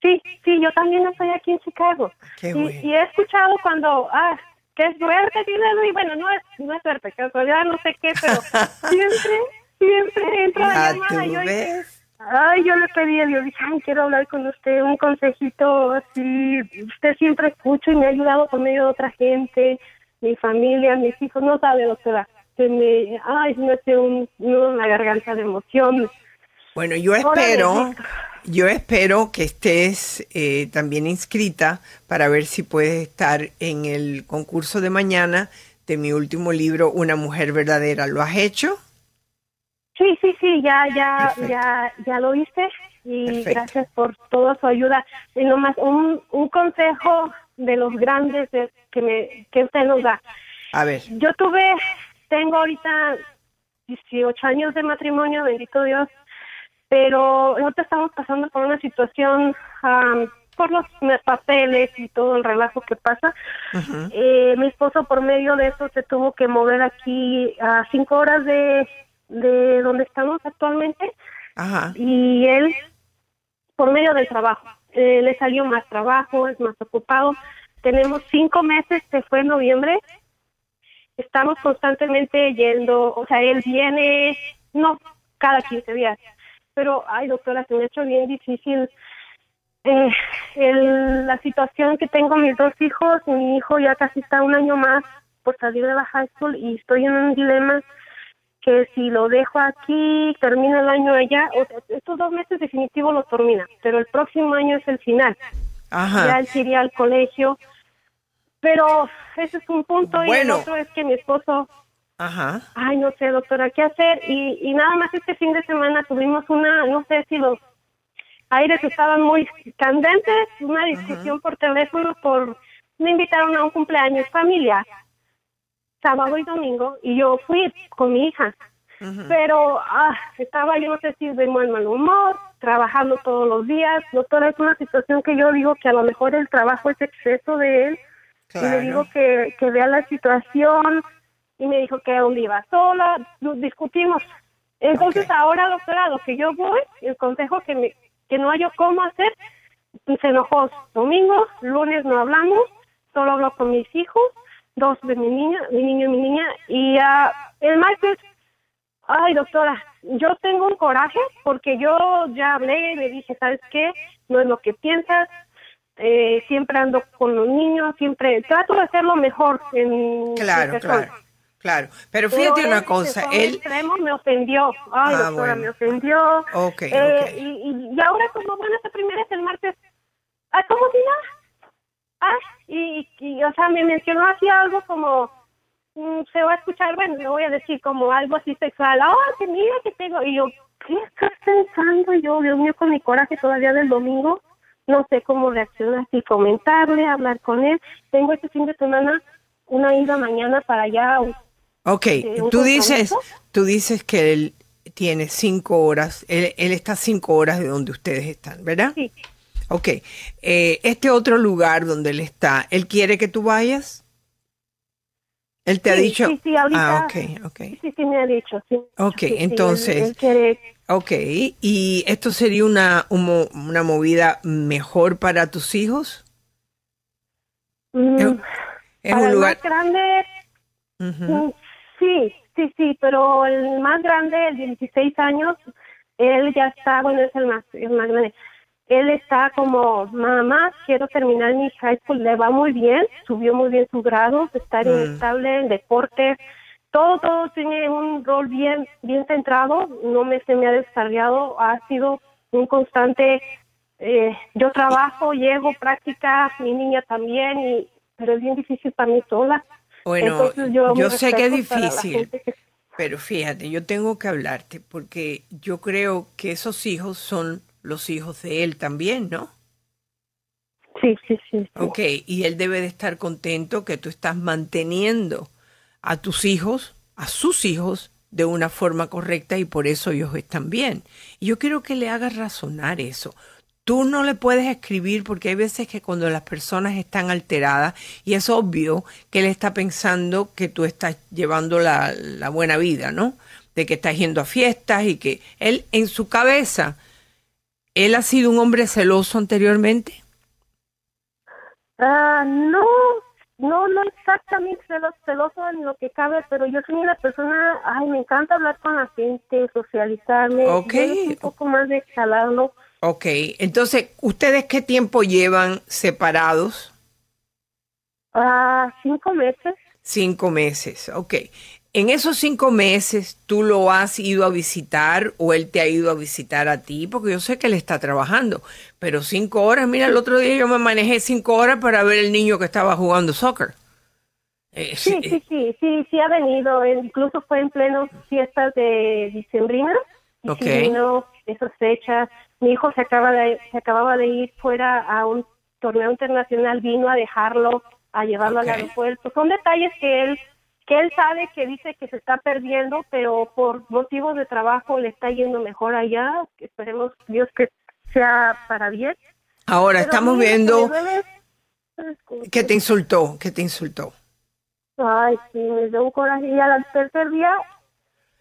Sí, sí, yo también estoy aquí en Chicago. Qué y, bueno. y he escuchado cuando, ah, qué suerte tiene Luis. Bueno, no es, no es suerte, casualidad, no sé qué, pero (laughs) siempre, siempre entra la Ya llamada. tú y yo ves. Ay, yo le pedí a Dios, dije, ay, quiero hablar con usted, un consejito así. Usted siempre escucha y me ha ayudado por medio de otra gente, mi familia, mis hijos. No sabe, doctora. Se me, ay, me hace un nudo en la garganta de emoción. Bueno, yo espero, yo espero que estés eh, también inscrita para ver si puedes estar en el concurso de mañana de mi último libro, Una mujer verdadera. ¿Lo has hecho? Sí, sí, sí, ya, ya, Perfecto. ya, ya lo hice y Perfecto. gracias por toda su ayuda. Y nomás un, un consejo de los grandes de- que me, que usted nos da. A ver, Yo tuve, tengo ahorita 18 años de matrimonio, bendito Dios, pero nosotros estamos pasando por una situación am, por los papeles y todo el relajo que pasa. Eh, mi esposo por medio de eso se tuvo que mover aquí a cinco horas de, de donde estamos actualmente. Ajá, y él por medio del trabajo eh, le salió más trabajo es más ocupado. Tenemos cinco meses se fue en noviembre. Estamos constantemente yendo o sea él viene no cada 15 días. Pero ay doctora se me ha hecho bien difícil eh, el- la situación que tengo mis dos hijos mi hijo ya casi está un año más por salir de la high school y estoy en un dilema que si lo dejo aquí, termina el año allá, o sea, estos dos meses definitivos los termina, pero el próximo año es el final. ajá. Ya él iría al colegio, pero ese es un punto y el otro es que mi esposo, Ajá. ay, no sé, doctora, ¿qué hacer? Y, y nada más este fin de semana tuvimos una, no sé si los aires estaban muy candentes, una discusión por teléfono por, me invitaron a un cumpleaños familiar, sábado y domingo, y yo fui con mi hija. Pero ah, estaba yo no sé si de buen mal humor, trabajando todos los días, doctora, es una situación que yo digo que a lo mejor el trabajo es exceso de él, y le digo que, que vea la situación, y me dijo que a dónde iba sola, discutimos. Entonces ahora, doctora, lo que yo voy, el consejo que, me, que no hallo cómo hacer, se enojó domingo, lunes no hablamos, solo hablo con mis hijos, dos de mi niña, mi niño y mi niña, y ah, el martes Ay, doctora, yo tengo un coraje porque yo ya hablé y le dije, ¿sabes qué? No es lo que piensas. Eh, siempre ando con los niños, siempre trato de hacer lo mejor en Claro, claro, claro. Pero fíjate una cosa, a un él, extremo me ofendió. Ay, Ah, doctora, bueno. me ofendió. Ok, Eh, ok. Y, ahora como bueno, esta primera es el martes. ¿cómo si nada? Ah, y, y, o sea, me mencionó así algo como, mm, se va a escuchar, bueno, le voy a decir como algo así sexual. Ah, que mira que tengo. Y yo, ¿qué estás pensando? Yo, Dios mío, con mi coraje todavía del domingo, no sé cómo reaccionar, si comentarle, hablar con él. Tengo este fin de semana una ida mañana para allá Ok, tú dices, tú dices que él tiene cinco horas, él, él está cinco horas de donde ustedes están, ¿verdad? Sí. Ok, eh, este otro lugar donde él está, ¿él quiere que tú vayas? ¿Él te ha dicho? Sí, sí, ahorita. Ah, ok, ok. Sí, sí, me ha dicho, sí. Ok, Sí, entonces, él- él quiere- ok, ¿y esto sería una, una movida mejor para tus hijos? Mm, Es para un el lugar... más grande, mm, sí, sí, sí, pero el más grande, el de 16 años, él ya está, bueno, es el más, el más grande. Él está como, mamá, quiero terminar mi high school, le va muy bien, subió muy bien su grado, está Mm. inestable en deporte, todo, todo tiene un rol bien, bien centrado, no me se me ha descargado, ha sido un constante, eh, yo trabajo, llego, práctica, mi niña también, y, pero es bien difícil para mí sola. Bueno, Entonces, yo, mi sé que es difícil, pero fíjate, yo tengo que hablarte porque yo creo que esos hijos son los hijos de él también, ¿no? Sí, sí, sí. Ok, y él debe de estar contento que tú estás manteniendo a tus hijos, a sus hijos, de una forma correcta y por eso ellos están bien. Y yo quiero que le hagas razonar eso. Tú no le puedes escribir porque hay veces que cuando las personas están alteradas y es obvio que él está pensando que tú estás llevando la, la buena vida, ¿no? De que estás yendo a fiestas y que él en su cabeza, él ha sido un hombre celoso anteriormente. Ah, no, no, no exactamente celoso, celoso en lo que cabe, pero yo soy una persona, ay, me encanta hablar con la gente, socializarme. Ok. Un poco más de calarlo. Ok, entonces, ¿ustedes qué tiempo llevan separados? Ah, cinco meses. Cinco meses, ok. En esos cinco meses, ¿tú lo has ido a visitar o él te ha ido a visitar a ti? Porque yo sé que él está trabajando, pero cinco horas, mira, el otro día yo me manejé cinco horas para ver el niño que estaba jugando soccer. Eh, Sí, sí, sí, sí, sí ha venido, eh, incluso fue en pleno fiestas de diciembrina. y Ok. sí vino esas fechas. Mi hijo se acaba de, se acababa de ir fuera a un torneo internacional, vino a dejarlo, a llevarlo al aeropuerto. Son detalles que él que él sabe que dice que se está perdiendo, pero por motivos de trabajo le está yendo mejor allá. Esperemos Dios que sea para bien. Ahora Pero estamos mira, viendo que te insultó, que te insultó. Ay, sí, me dio un coraje. Y al tercer día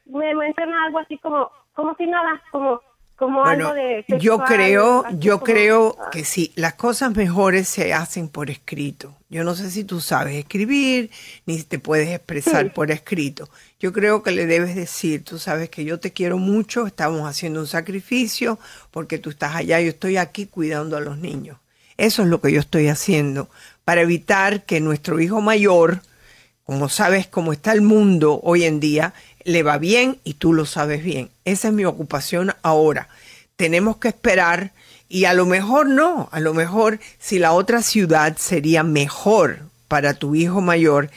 me menciona algo así como, como si nada, como, como Bueno, algo de. yo creo, yo como- creo ah, que sí, las cosas mejores se hacen por escrito. Yo no sé si tú sabes escribir, ni si te puedes expresar Sí. por escrito. Yo creo que le debes decir, tú sabes que yo te quiero mucho, estamos haciendo un sacrificio, porque tú estás allá, yo estoy aquí cuidando a los niños. Eso es lo que yo estoy haciendo, para evitar que nuestro hijo mayor, como sabes cómo está el mundo hoy en día, le va bien y tú lo sabes bien. Esa es mi ocupación ahora. Tenemos que esperar y a lo mejor no, a lo mejor si la otra ciudad sería mejor para tu hijo mayor,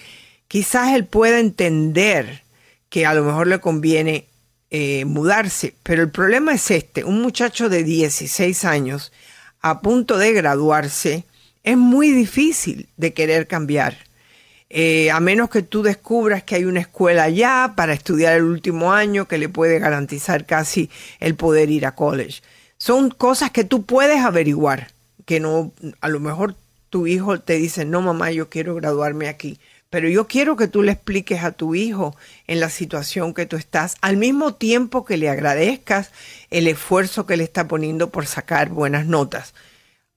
quizás él pueda entender que a lo mejor le conviene eh, mudarse. Pero el problema es este, un muchacho de 16 años a punto de graduarse, es muy difícil de querer cambiar. Eh, a menos que tú descubras que hay una escuela allá para estudiar el último año que le puede garantizar casi el poder ir a college. Son cosas que tú puedes averiguar, que no, a lo mejor tu hijo te dice, no mamá, yo quiero graduarme aquí, pero yo quiero que tú le expliques a tu hijo en la situación que tú estás, al mismo tiempo que le agradezcas el esfuerzo que le está poniendo por sacar buenas notas.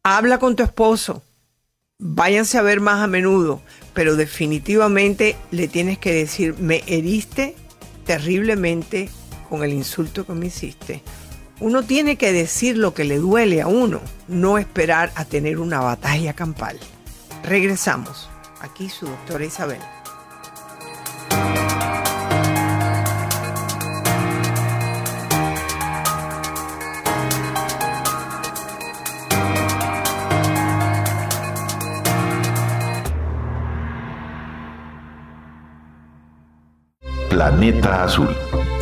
Habla con tu esposo, váyanse a ver más a menudo, pero definitivamente le tienes que decir, me heriste terriblemente con el insulto que me hiciste. Uno tiene que decir lo que le duele a uno, no esperar a tener una batalla campal. Regresamos. Aquí su doctora Isabel. Planeta Azul.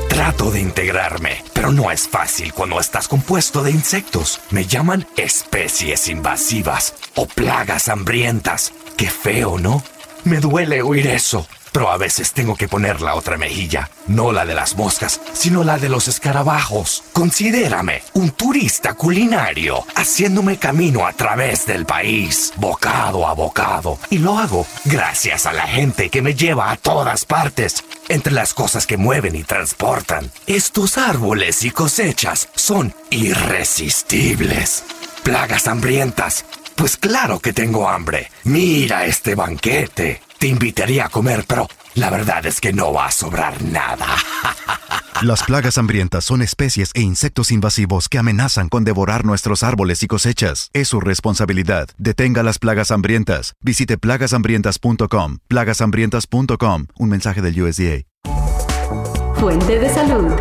Trato de integrarme, pero no es fácil cuando estás compuesto de insectos. Me llaman especies invasivas o plagas hambrientas. Qué feo, ¿no? Me duele oír eso. Pero a veces tengo que poner la otra mejilla, no la de las moscas, sino la de los escarabajos. Considérame un turista culinario, haciéndome camino a través del país, bocado a bocado, y lo hago gracias a la gente que me lleva a todas partes. Entre las cosas que mueven y transportan, estos árboles y cosechas son irresistibles. Plagas hambrientas. Pues claro que tengo hambre. Mira este banquete. Te invitaría a comer, pero la verdad es que no va a sobrar nada. (laughs) Las plagas hambrientas son especies e insectos invasivos que amenazan con devorar nuestros árboles y cosechas. Es su responsabilidad. Detenga las plagas hambrientas. Visite plagashambrientas.com. Plagashambrientas.com. Un mensaje del USDA. Fuente de salud.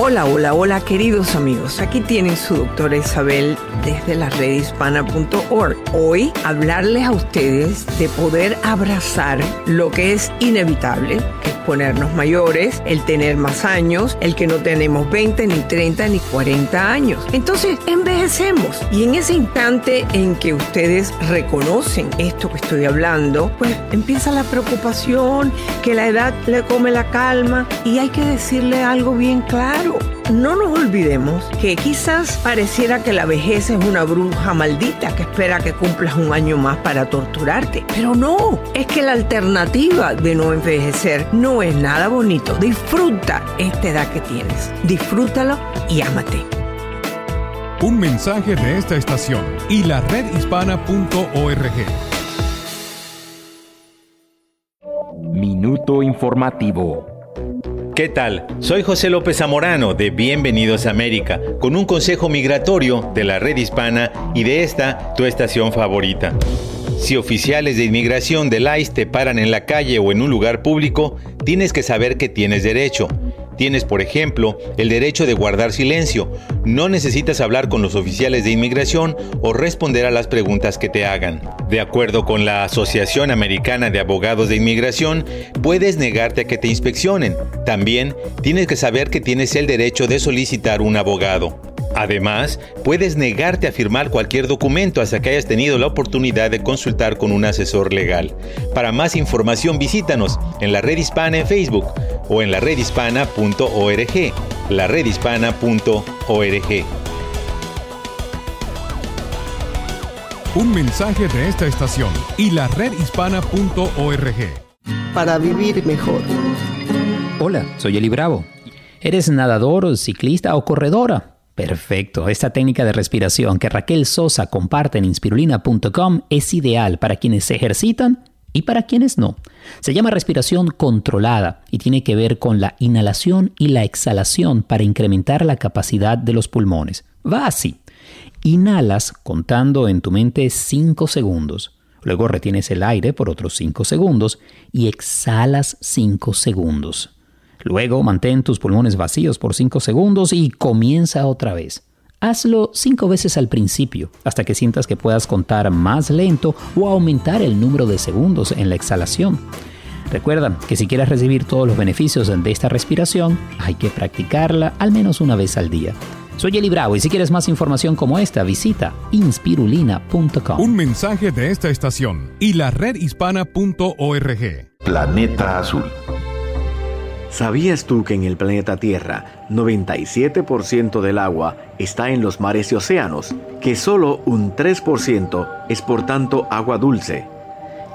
Hola, hola, hola queridos amigos. Aquí tienen su doctora Isabel desde la redhispana.org. Hoy hablarles a ustedes de poder abrazar lo que es inevitable, que es ponernos mayores, el tener más años, el que no tenemos 20, ni 30, ni 40 años. Entonces envejecemos y en ese instante en que ustedes reconocen esto que estoy hablando, pues empieza la preocupación, que la edad le come la calma y hay que decirle algo bien claro no nos olvidemos que quizás pareciera que la vejez es una bruja maldita que espera que cumplas un año más para torturarte. Pero no, es que la alternativa de no envejecer no es nada bonito. Disfruta esta edad que tienes. Disfrútalo y ámate. Un mensaje de esta estación y la redhispana.org. Minuto informativo. ¿Qué tal? Soy José López Zamorano de Bienvenidos a América, con un consejo migratorio de la red hispana y de esta, tu estación favorita. Si oficiales de inmigración del ICE te paran en la calle o en un lugar público, tienes que saber que tienes derecho. Tienes, por ejemplo, el derecho de guardar silencio. No necesitas hablar con los oficiales de inmigración o responder a las preguntas que te hagan. De acuerdo con la Asociación Americana de Abogados de Inmigración, puedes negarte a que te inspeccionen. También tienes que saber que tienes el derecho de solicitar un abogado. Además, puedes negarte a firmar cualquier documento hasta que hayas tenido la oportunidad de consultar con un asesor legal. Para más información visítanos en la red hispana en Facebook o en la redhispana.org. La redhispana.org. Un mensaje de esta estación y la redhispana.org. Para vivir mejor. Hola, soy Eli Bravo. ¿Eres nadador, ciclista o corredora? Perfecto. Esta técnica de respiración que Raquel Sosa comparte en inspirulina.com es ideal para quienes se ejercitan y para quienes no. Se llama respiración controlada y tiene que ver con la inhalación y la exhalación para incrementar la capacidad de los pulmones. Va así. Inhalas contando en tu mente 5 segundos. Luego retienes el aire por otros 5 segundos y exhalas 5 segundos. Luego mantén tus pulmones vacíos por 5 segundos y comienza otra vez. Hazlo 5 veces al principio, hasta que sientas que puedas contar más lento o aumentar el número de segundos en la exhalación. Recuerda que si quieres recibir todos los beneficios de esta respiración, hay que practicarla al menos una vez al día. Soy Eli Bravo y si quieres más información como esta, visita inspirulina.com. Un mensaje de esta estación y la redhispana.org. Planeta Azul. ¿Sabías tú que en el planeta Tierra 97% del agua está en los mares y océanos? Que solo un 3% es por tanto agua dulce.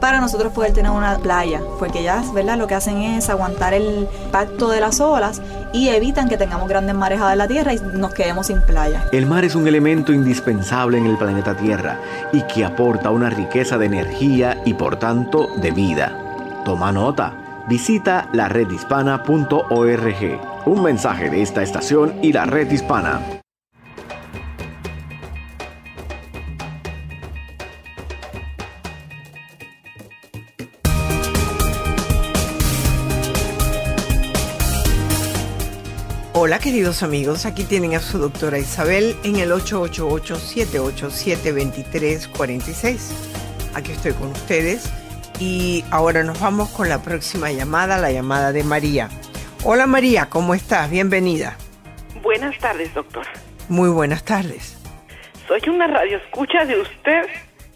para nosotros poder tener una playa, porque ya, ¿verdad? Lo que hacen es aguantar el impacto de las olas y evitan que tengamos grandes marejadas en la tierra y nos quedemos sin playa. El mar es un elemento indispensable en el planeta Tierra y que aporta una riqueza de energía y por tanto de vida. Toma nota. Visita la redhispana.org. Un mensaje de esta estación y la red hispana. Hola queridos amigos, aquí tienen a su doctora Isabel en el 888-787-2346. Aquí estoy con ustedes y ahora nos vamos con la próxima llamada, la llamada de María. Hola María, ¿cómo estás? Bienvenida. Buenas tardes, doctor. Muy buenas tardes. Soy una radio escucha de usted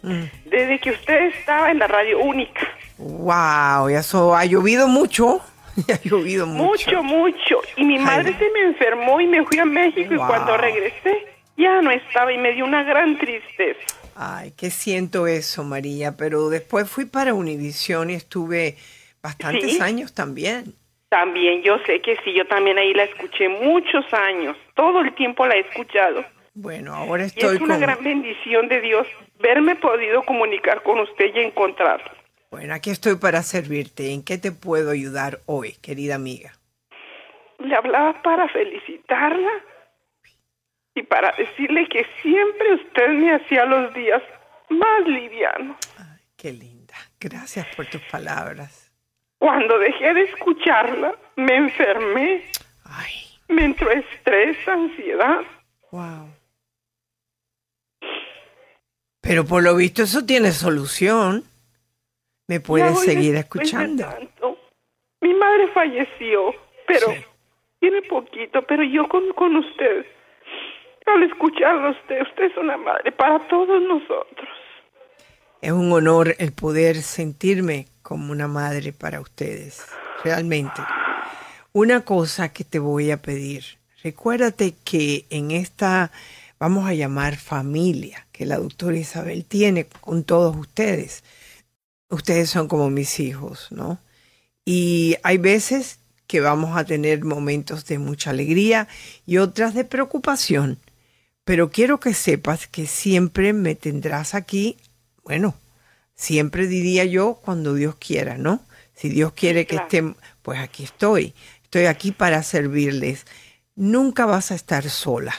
Mm. desde que usted estaba en la radio única. Wow, eso ha llovido mucho. (laughs) ha llovido mucho. Mucho, mucho. Y mi madre se me enfermó y me fui a México y cuando regresé ya no estaba y me dio una gran tristeza. Ay, que siento eso, María, pero después fui para Univisión y estuve bastantes ¿Sí? años también. También yo sé que sí, yo también ahí la escuché muchos años. Todo el tiempo la he escuchado. Bueno, ahora Y estoy es una con... gran bendición de Dios verme podido comunicar con usted y encontrarla. Bueno, aquí estoy para servirte. ¿En qué te puedo ayudar hoy, querida amiga? Le hablaba para felicitarla y para decirle que siempre usted me hacía los días más livianos. Qué linda. Gracias por tus palabras. Cuando dejé de escucharla, me enfermé. Me entró estrés, ansiedad. Wow. Pero por lo visto eso tiene solución. Me voy seguir escuchando. tanto. Mi madre falleció, pero tiene poquito, pero yo con, con usted, al escucharlo usted, usted es una madre para todos nosotros. Es un honor el poder sentirme como una madre para ustedes, realmente. Una cosa que te voy a pedir, recuérdate que en esta, vamos a llamar familia, que la doctora Isabel tiene con todos ustedes, ustedes son como mis hijos, ¿no? Y hay veces que vamos a tener momentos de mucha alegría y otras de preocupación. Pero quiero que sepas que siempre me tendrás aquí, bueno, siempre diría yo cuando Dios quiera, ¿no? Si Dios quiere que esté, pues aquí estoy. Estoy aquí para servirles. Nunca vas a estar sola.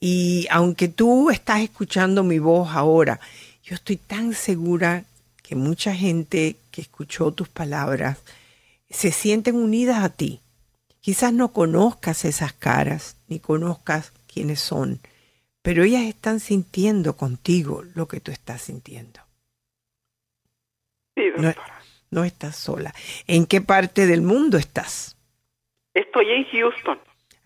Y aunque tú estás escuchando mi voz ahora, yo estoy tan segura que mucha gente que escuchó tus palabras se sienten unidas a ti. Quizás no conozcas esas caras, ni conozcas quiénes son, pero ellas están sintiendo contigo lo que tú estás sintiendo. Sí, No, no estás sola. ¿En qué parte del mundo estás? Estoy en Houston.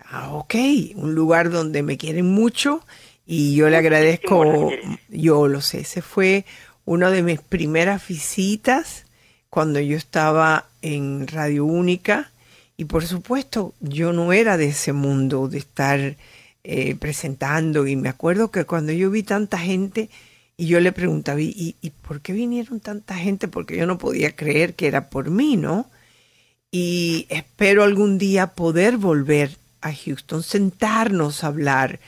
Ah, ok, un lugar donde me quieren mucho y yo le agradezco, yo lo sé, ese fue una de mis primeras visitas cuando yo estaba en Radio Única y por supuesto yo no era de ese mundo de estar eh, presentando y me acuerdo que cuando yo vi tanta gente y yo le preguntaba, ¿y, ¿y por qué vinieron tanta gente? Porque yo no podía creer que era por mí, ¿no? Y espero algún día poder volver a Houston, sentarnos a hablar.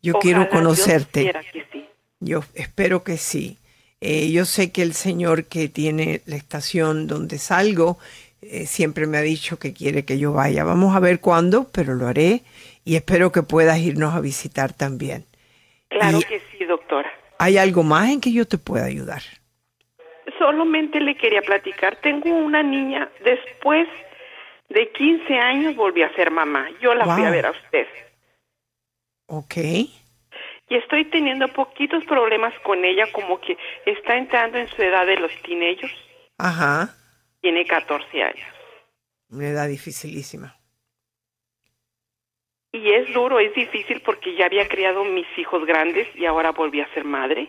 Yo Ojalá quiero conocerte. sí. Yo espero que sí. Eh, yo sé que el señor que tiene la estación donde salgo eh, siempre me ha dicho que quiere que yo vaya. Vamos a ver cuándo, pero lo haré y espero que puedas irnos a visitar también. Claro Y- que sí, doctora. ¿Hay algo más en que yo te pueda ayudar? Solamente le quería platicar. Tengo una niña, después de 15 años volví a ser mamá. Yo la fui a Wow. ver a usted. Ok. Y estoy teniendo poquitos problemas con ella, como que está entrando en su edad de los teenagers. Ajá. Tiene 14 años. Una edad dificilísima. Y es duro, es difícil porque ya había criado mis hijos grandes y ahora volví a ser madre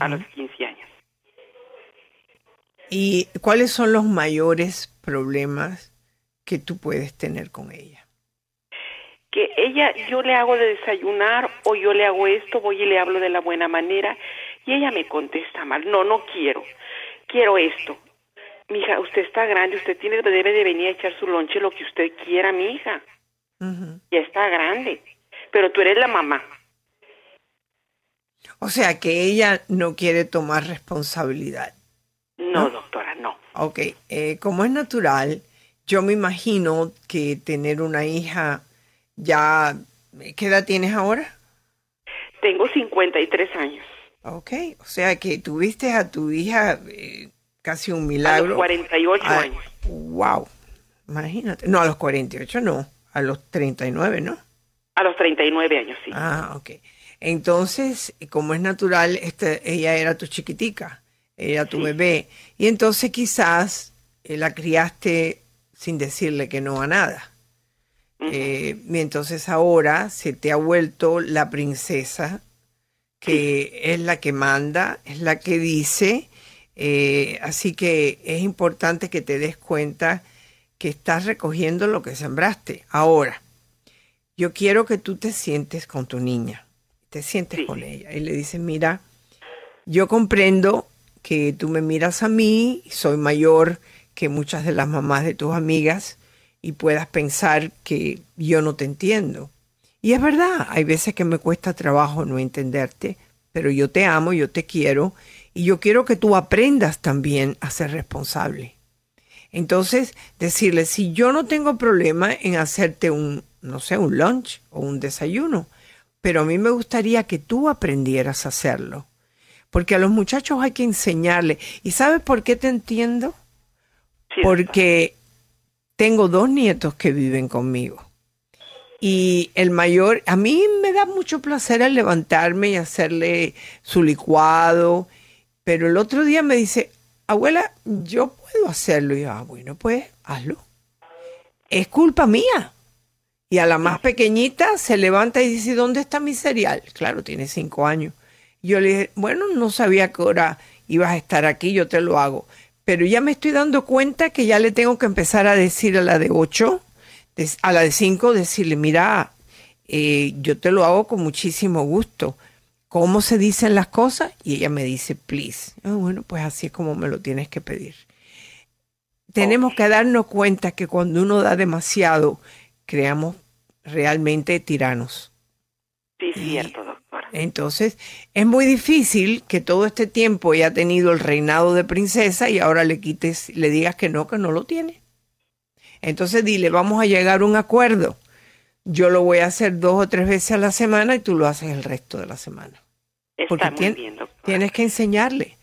a los 15 años. ¿Y cuáles son los mayores problemas que tú puedes tener con ella? Que ella, yo le hago de desayunar o yo le hago esto, voy y le hablo de la buena manera y ella me contesta mal. No, no quiero. Quiero esto. Mija, usted está grande, usted tiene debe de venir a echar su lonche lo que usted quiera, mi hija. Ya está grande. Pero tú eres la mamá. O sea que ella no quiere tomar responsabilidad. No, doctora, no. Ok, eh, como es natural, yo me imagino que tener una hija ya... ¿Qué edad tienes ahora? Tengo 53 años. Ok, o sea que tuviste a tu hija eh, casi un milagro. A los 48 Ah, años. Wow, imagínate. No, a los 48 no, a los 39, ¿no? A los 39 años, sí. Ah, ok. Entonces, como es natural, este, ella era tu chiquitica, era tu bebé. Y entonces quizás eh, la criaste sin decirle que no a nada. Eh, y entonces ahora se te ha vuelto la princesa, que es la que manda, es la que dice. eh, así que es importante que te des cuenta que estás recogiendo lo que sembraste. Ahora, yo quiero que tú te sientes con tu niña, te sientes con ella y le dices, mira, yo comprendo que tú me miras a mí, soy mayor que muchas de las mamás de tus amigas y puedas pensar que yo no te entiendo. Y es verdad, hay veces que me cuesta trabajo no entenderte, pero yo te amo, yo te quiero y yo quiero que tú aprendas también a ser responsable. Entonces, decirle, si yo no tengo problema en hacerte un, no sé, un lunch o un desayuno, pero a mí me gustaría que tú aprendieras a hacerlo. Porque a los muchachos hay que enseñarle. ¿Y sabes por qué te entiendo? Porque tengo dos nietos que viven conmigo. Y el mayor, a mí me da mucho placer el levantarme y hacerle su licuado, pero el otro día me dice, abuela, yo puedo hacerlo. Y yo, ah, bueno, pues hazlo. Es culpa mía. Y a la más pequeñita se levanta y dice, ¿dónde está mi cereal? Claro, tiene cinco años. Yo le dije, bueno, no sabía qué hora ibas a estar aquí, yo te lo hago. Pero ya me estoy dando cuenta que ya le tengo que empezar a decir a la de ocho, des- a la de cinco, decirle, mira, eh, yo te lo hago con muchísimo gusto. ¿Cómo se dicen las cosas? Y ella me dice, please. Ah, bueno, pues así es como me lo tienes que pedir. Tenemos que darnos cuenta que cuando uno da demasiado, creamos realmente tiranos. Sí, cierto. Entonces, es muy difícil que todo este tiempo ella ha tenido el reinado de princesa y ahora le quites, le digas que no, que no lo tiene. Entonces dile, vamos a llegar a un acuerdo. Yo lo voy a hacer dos o tres veces a la semana y tú lo haces el resto de la semana. Está Porque muy tien- bien, doctora. Tienes que enseñarle.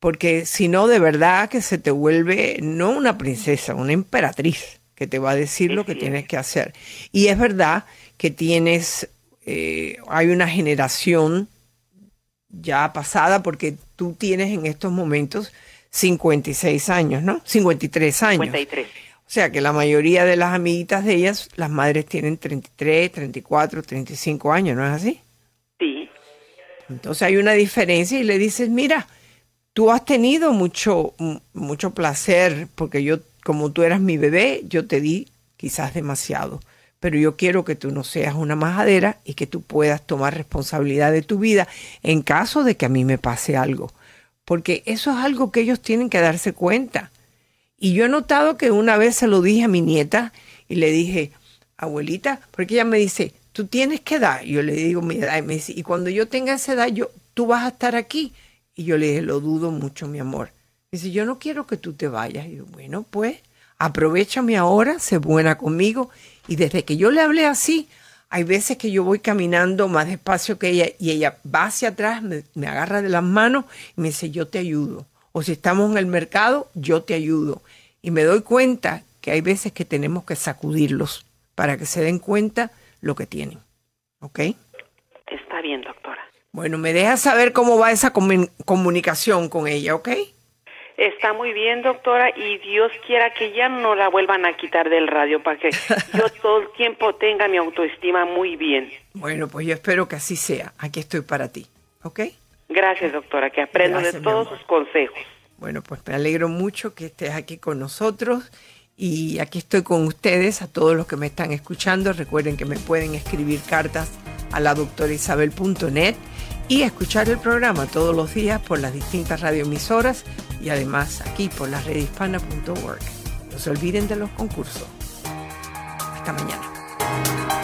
Porque si no, de verdad que se te vuelve no una princesa, una emperatriz que te va a decir lo que tienes que hacer. Y es verdad que tienes, eh, hay una generación ya pasada, porque tú tienes en estos momentos 56 años, ¿no? 53 años. 53. O sea que la mayoría de las amiguitas de ellas, las madres tienen 33, 34, 35 años, ¿no es así? Sí. Entonces hay una diferencia y le dices, mira, tú has tenido mucho, mucho placer porque yo, como tú eras mi bebé, yo te di quizás demasiado. Pero yo quiero que tú no seas una majadera y que tú puedas tomar responsabilidad de tu vida en caso de que a mí me pase algo. Porque eso es algo que ellos tienen que darse cuenta. Y yo he notado que una vez se lo dije a mi nieta y le dije, abuelita, porque ella me dice, tú tienes qué edad. Yo le digo mi edad y me dice, y cuando yo tenga esa edad, yo, tú vas a estar aquí. Y yo le dije, lo dudo mucho, mi amor. Dice, yo no quiero que tú te vayas. Y yo, bueno, pues, aprovechame ahora, sé buena conmigo. Y desde que yo le hablé así, hay veces que yo voy caminando más despacio que ella y ella va hacia atrás, me, me agarra de las manos y me dice, yo te ayudo. O si estamos en el mercado, yo te ayudo. Y me doy cuenta que hay veces que tenemos que sacudirlos para que se den cuenta lo que tienen. ¿Ok? Está bien, doctora. Bueno, me dejas saber cómo va esa comun- comunicación con ella, ¿ok? Está muy bien, doctora, y Dios quiera que ya no la vuelvan a quitar del radio para que (laughs) yo todo el tiempo tenga mi autoestima muy bien. Bueno, pues yo espero que así sea. Aquí estoy para ti, ¿ok? Gracias, doctora, que aprendo Gracias, de todos sus consejos. Bueno, pues me alegro mucho que estés aquí con nosotros y aquí estoy con ustedes, a todos los que me están escuchando. Recuerden que me pueden escribir cartas a la doctorisabel.net y escuchar el programa todos los días por las distintas radioemisoras y además aquí por la redhispana.org. No se olviden de los concursos. Hasta mañana.